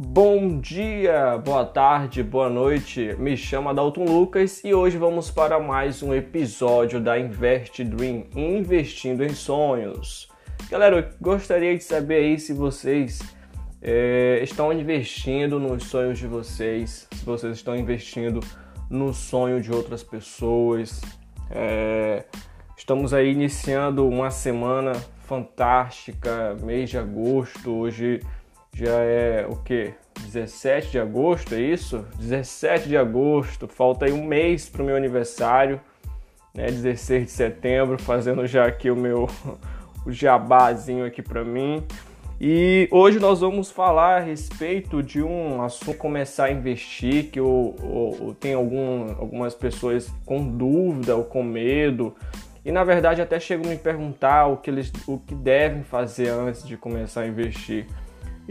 Bom dia, boa tarde, boa noite. Me chamo Adalton Lucas e hoje vamos para mais um episódio da Invest Dream, investindo em sonhos. Galera, gostaria de saber aí se vocês é, estão investindo nos sonhos de vocês, se vocês estão investindo no sonho de outras pessoas. É, estamos aí iniciando uma semana fantástica, mês de agosto, hoje já é o que? 17 de agosto, é isso? 17 de agosto, falta aí um mês para o meu aniversário, né? 16 de setembro, fazendo já aqui o meu o jabazinho aqui para mim. E hoje nós vamos falar a respeito de um assunto começar a investir, que eu, eu, eu algum, algumas pessoas com dúvida ou com medo, e na verdade até chegam a me perguntar o que eles o que devem fazer antes de começar a investir.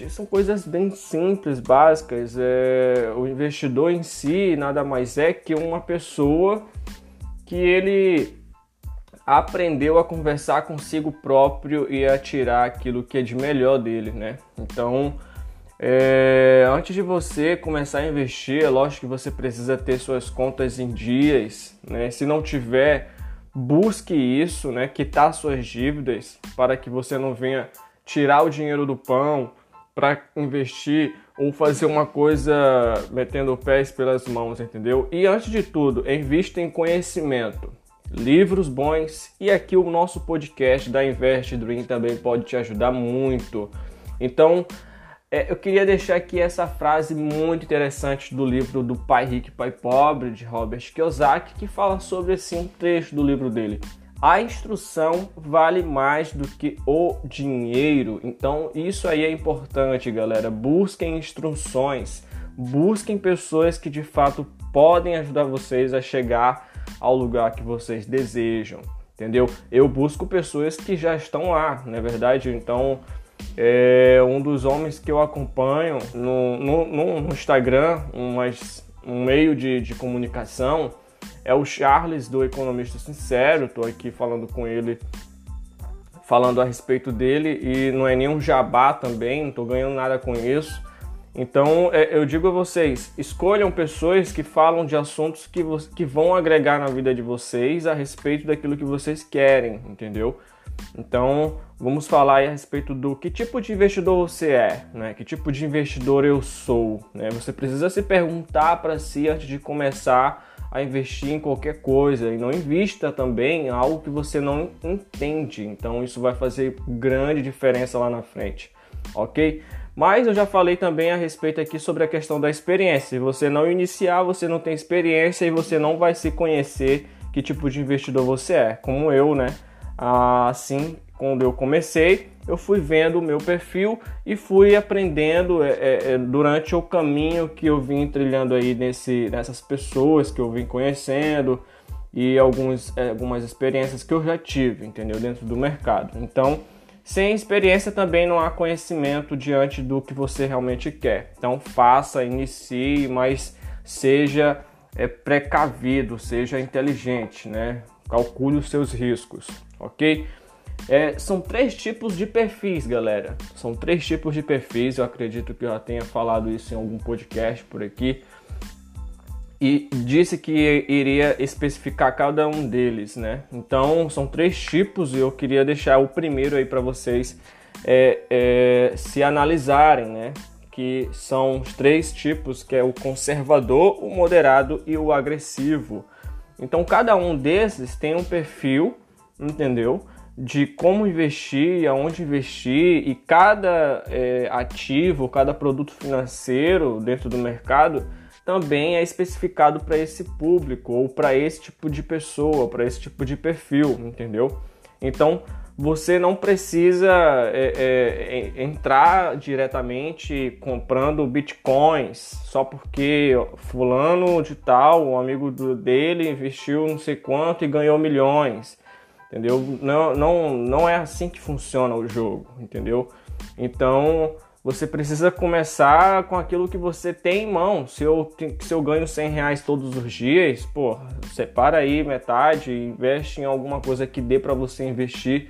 São coisas bem simples, básicas. É, o investidor em si nada mais é que uma pessoa que ele aprendeu a conversar consigo próprio e a tirar aquilo que é de melhor dele, né? Então, é, antes de você começar a investir, é lógico que você precisa ter suas contas em dias, né? Se não tiver, busque isso, né? Quitar suas dívidas para que você não venha tirar o dinheiro do pão para investir ou fazer uma coisa metendo pés pelas mãos, entendeu? E antes de tudo, invista em conhecimento, livros bons e aqui o nosso podcast da Invest Dream também pode te ajudar muito. Então, é, eu queria deixar aqui essa frase muito interessante do livro do Pai Rico e Pai Pobre de Robert Kiyosaki, que fala sobre assim um trecho do livro dele. A instrução vale mais do que o dinheiro. Então, isso aí é importante, galera. Busquem instruções, busquem pessoas que de fato podem ajudar vocês a chegar ao lugar que vocês desejam, entendeu? Eu busco pessoas que já estão lá, não é verdade? Então, é um dos homens que eu acompanho no, no, no Instagram, um, um meio de, de comunicação é o Charles do Economista Sincero. Estou aqui falando com ele, falando a respeito dele e não é nenhum jabá também, não estou ganhando nada com isso. Então é, eu digo a vocês: escolham pessoas que falam de assuntos que, que vão agregar na vida de vocês a respeito daquilo que vocês querem, entendeu? Então vamos falar a respeito do que tipo de investidor você é, né? Que tipo de investidor eu sou, né? Você precisa se perguntar para si antes de começar a investir em qualquer coisa e não invista também em algo que você não entende. Então isso vai fazer grande diferença lá na frente, ok? Mas eu já falei também a respeito aqui sobre a questão da experiência. Se você não iniciar, você não tem experiência e você não vai se conhecer que tipo de investidor você é. Como eu, né? Assim, quando eu comecei, eu fui vendo o meu perfil e fui aprendendo é, é, é, durante o caminho que eu vim trilhando aí nesse, nessas pessoas que eu vim conhecendo e alguns, é, algumas experiências que eu já tive, entendeu? Dentro do mercado. Então, sem experiência também não há conhecimento diante do que você realmente quer. Então, faça, inicie, mas seja é, precavido, seja inteligente, né? Calcule os seus riscos, ok? É, são três tipos de perfis, galera. São três tipos de perfis. Eu acredito que eu já tenha falado isso em algum podcast por aqui. E disse que iria especificar cada um deles, né? Então são três tipos e eu queria deixar o primeiro aí para vocês é, é, se analisarem, né? Que são os três tipos, que é o conservador, o moderado e o agressivo. Então cada um desses tem um perfil, entendeu? De como investir, aonde investir e cada é, ativo, cada produto financeiro dentro do mercado também é especificado para esse público ou para esse tipo de pessoa, para esse tipo de perfil, entendeu? Então você não precisa é, é, entrar diretamente comprando bitcoins só porque fulano de tal, um amigo dele investiu não sei quanto e ganhou milhões entendeu? Não, não, não é assim que funciona o jogo, entendeu? Então você precisa começar com aquilo que você tem em mão. Se eu, se eu ganho 100 reais todos os dias, pô, separa aí metade, investe em alguma coisa que dê para você investir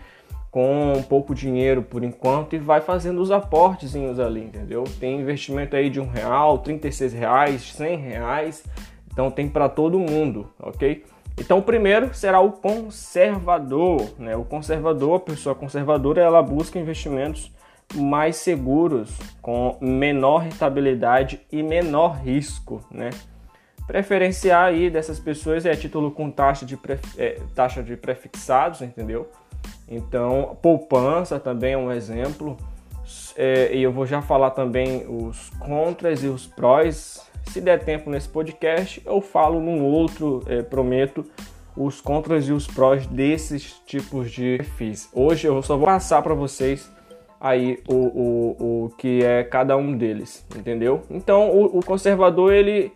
com pouco dinheiro por enquanto e vai fazendo os aportezinhos ali, entendeu? Tem investimento aí de um real, 36 reais, 100 reais, então tem para todo mundo, ok? Então o primeiro será o conservador, né? O conservador, a pessoa conservadora, ela busca investimentos mais seguros, com menor rentabilidade e menor risco, né? Preferenciar aí dessas pessoas é título com taxa de, é, taxa de prefixados, entendeu? Então, poupança também é um exemplo. É, e eu vou já falar também os contras e os prós. Se der tempo nesse podcast, eu falo num outro, é, prometo, os contras e os prós desses tipos de perfis. Hoje eu só vou passar para vocês aí o, o, o que é cada um deles, entendeu? Então o, o conservador ele,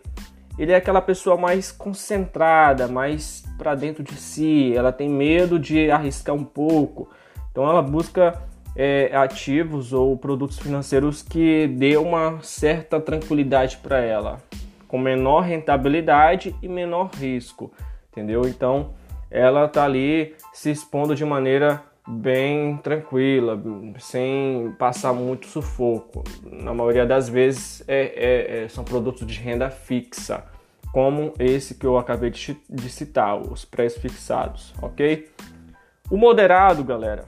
ele é aquela pessoa mais concentrada, mais para dentro de si, ela tem medo de arriscar um pouco, então ela busca é, ativos ou produtos financeiros que dê uma certa tranquilidade para ela, com menor rentabilidade e menor risco, entendeu? Então ela tá ali se expondo de maneira bem tranquila, sem passar muito sufoco. Na maioria das vezes é, é, é, são produtos de renda fixa, como esse que eu acabei de, de citar, os pré-fixados, ok? O moderado, galera,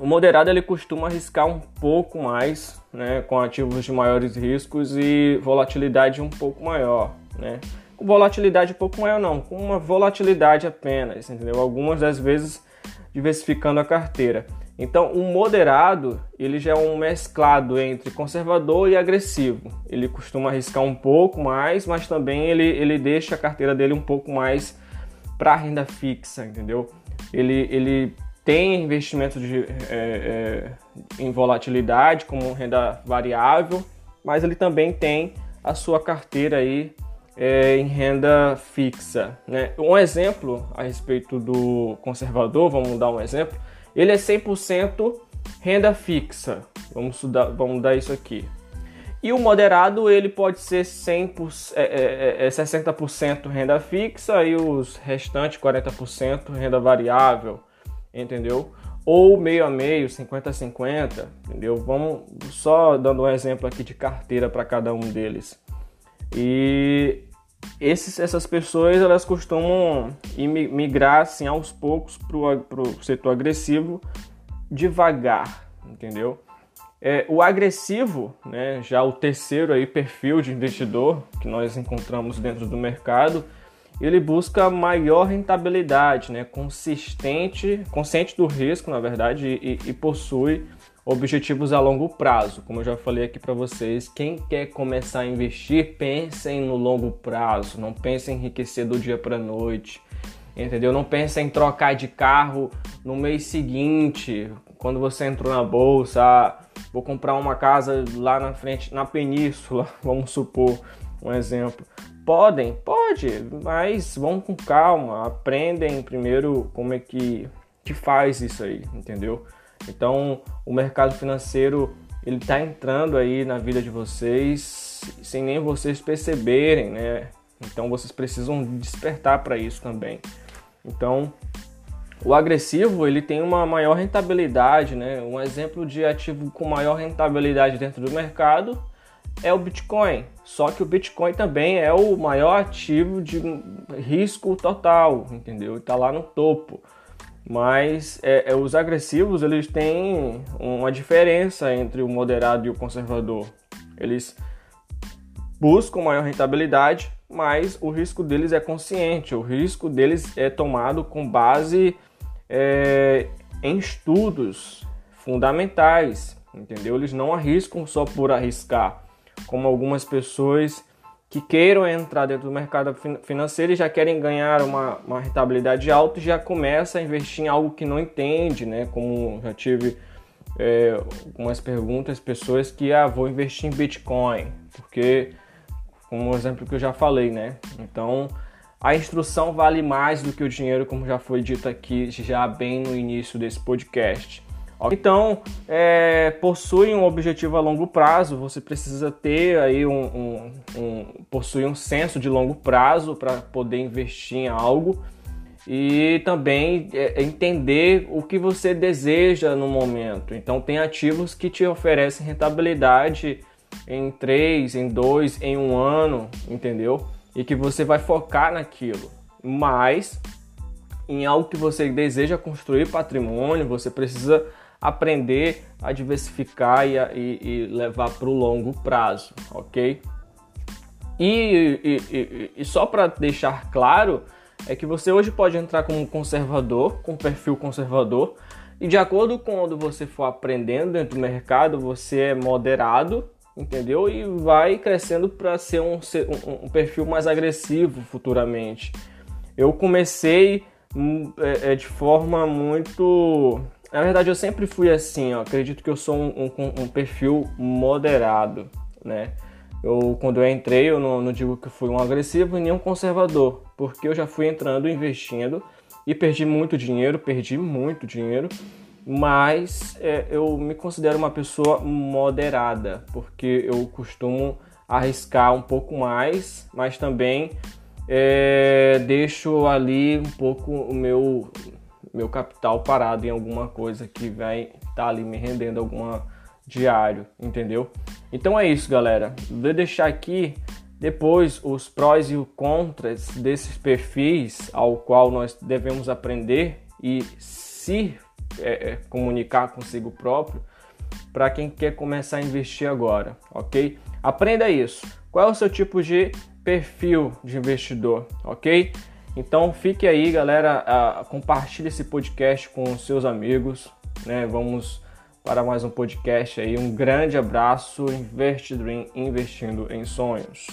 o moderado ele costuma arriscar um pouco mais, né, com ativos de maiores riscos e volatilidade um pouco maior, né? Com volatilidade um pouco maior não, com uma volatilidade apenas, entendeu? Algumas das vezes diversificando a carteira. Então, o moderado, ele já é um mesclado entre conservador e agressivo. Ele costuma arriscar um pouco mais, mas também ele, ele deixa a carteira dele um pouco mais para renda fixa, entendeu? Ele, ele tem investimentos de, é, é, em volatilidade, como renda variável, mas ele também tem a sua carteira aí é, em renda fixa. Né? Um exemplo a respeito do conservador, vamos dar um exemplo, ele é 100% renda fixa. Vamos, dar, vamos dar isso aqui. E o moderado ele pode ser 100%, é, é, é 60% renda fixa e os restantes 40% renda variável, entendeu? Ou meio a meio, 50 a 50, entendeu? Vamos só dando um exemplo aqui de carteira para cada um deles. E esses, essas pessoas elas costumam migrar assim, aos poucos para o setor agressivo devagar, entendeu? É, o agressivo, né, já o terceiro aí perfil de investidor que nós encontramos dentro do mercado, ele busca maior rentabilidade, né, consistente, consciente do risco, na verdade, e, e possui objetivos a longo prazo. Como eu já falei aqui para vocês, quem quer começar a investir, pensem no longo prazo, não pensem em enriquecer do dia para noite. Entendeu? Não pensem em trocar de carro no mês seguinte, quando você entrou na bolsa, ah, vou comprar uma casa lá na frente, na península, vamos supor um exemplo. Podem, mas vão com calma, aprendem primeiro como é que, que faz isso aí, entendeu? Então, o mercado financeiro ele está entrando aí na vida de vocês sem nem vocês perceberem, né? Então, vocês precisam despertar para isso também. Então, o agressivo ele tem uma maior rentabilidade, né? Um exemplo de ativo com maior rentabilidade dentro do mercado é o Bitcoin. Só que o Bitcoin também é o maior ativo de risco total, entendeu? Está lá no topo. Mas é, é, os agressivos eles têm uma diferença entre o moderado e o conservador. Eles buscam maior rentabilidade, mas o risco deles é consciente. O risco deles é tomado com base é, em estudos fundamentais, entendeu? Eles não arriscam só por arriscar, como algumas pessoas que queiram entrar dentro do mercado financeiro e já querem ganhar uma, uma rentabilidade alta e já começa a investir em algo que não entende, né? Como já tive é, algumas perguntas, pessoas que ah, vou investir em Bitcoin, porque como o exemplo que eu já falei, né? Então a instrução vale mais do que o dinheiro, como já foi dito aqui já bem no início desse podcast. Então, é, possui um objetivo a longo prazo, você precisa ter aí um, um, um um senso de longo prazo para poder investir em algo e também é, entender o que você deseja no momento. Então, tem ativos que te oferecem rentabilidade em três, em dois, em um ano, entendeu? E que você vai focar naquilo. Mas em algo que você deseja construir patrimônio, você precisa aprender a diversificar e, e, e levar para o longo prazo, ok? E, e, só para deixar claro, é que você hoje pode entrar como conservador, com perfil conservador, e de acordo com quando você for aprendendo dentro do mercado, você é moderado, entendeu? E vai crescendo para ser um, um, um, perfil mais agressivo futuramente. Eu comecei hum, é, é, de forma muito. Na verdade, eu sempre fui assim, ó. acredito que eu sou um, um perfil moderado, né? Eu, quando eu entrei, eu não, não, digo que fui um agressivo e nem um conservador, porque eu já fui entrando, investindo e perdi muito dinheiro, perdi muito dinheiro, mas é, eu me considero uma pessoa moderada, porque eu costumo arriscar um pouco mais, mas também é, deixo ali um pouco o meu, meu capital parado em alguma coisa que vai estar tá ali me rendendo alguma diário, entendeu? Então é isso, galera. Vou deixar aqui depois os prós e os contras desses perfis ao qual nós devemos aprender e se é, é comunicar consigo próprio para quem quer começar a investir agora, ok? Aprenda isso. Qual é o seu tipo de perfil de investidor, ok? Então fique aí, galera. compartilhe esse podcast com seus amigos, né? Vamos para mais um podcast aí. Um grande abraço, Invest Dream, investindo em sonhos.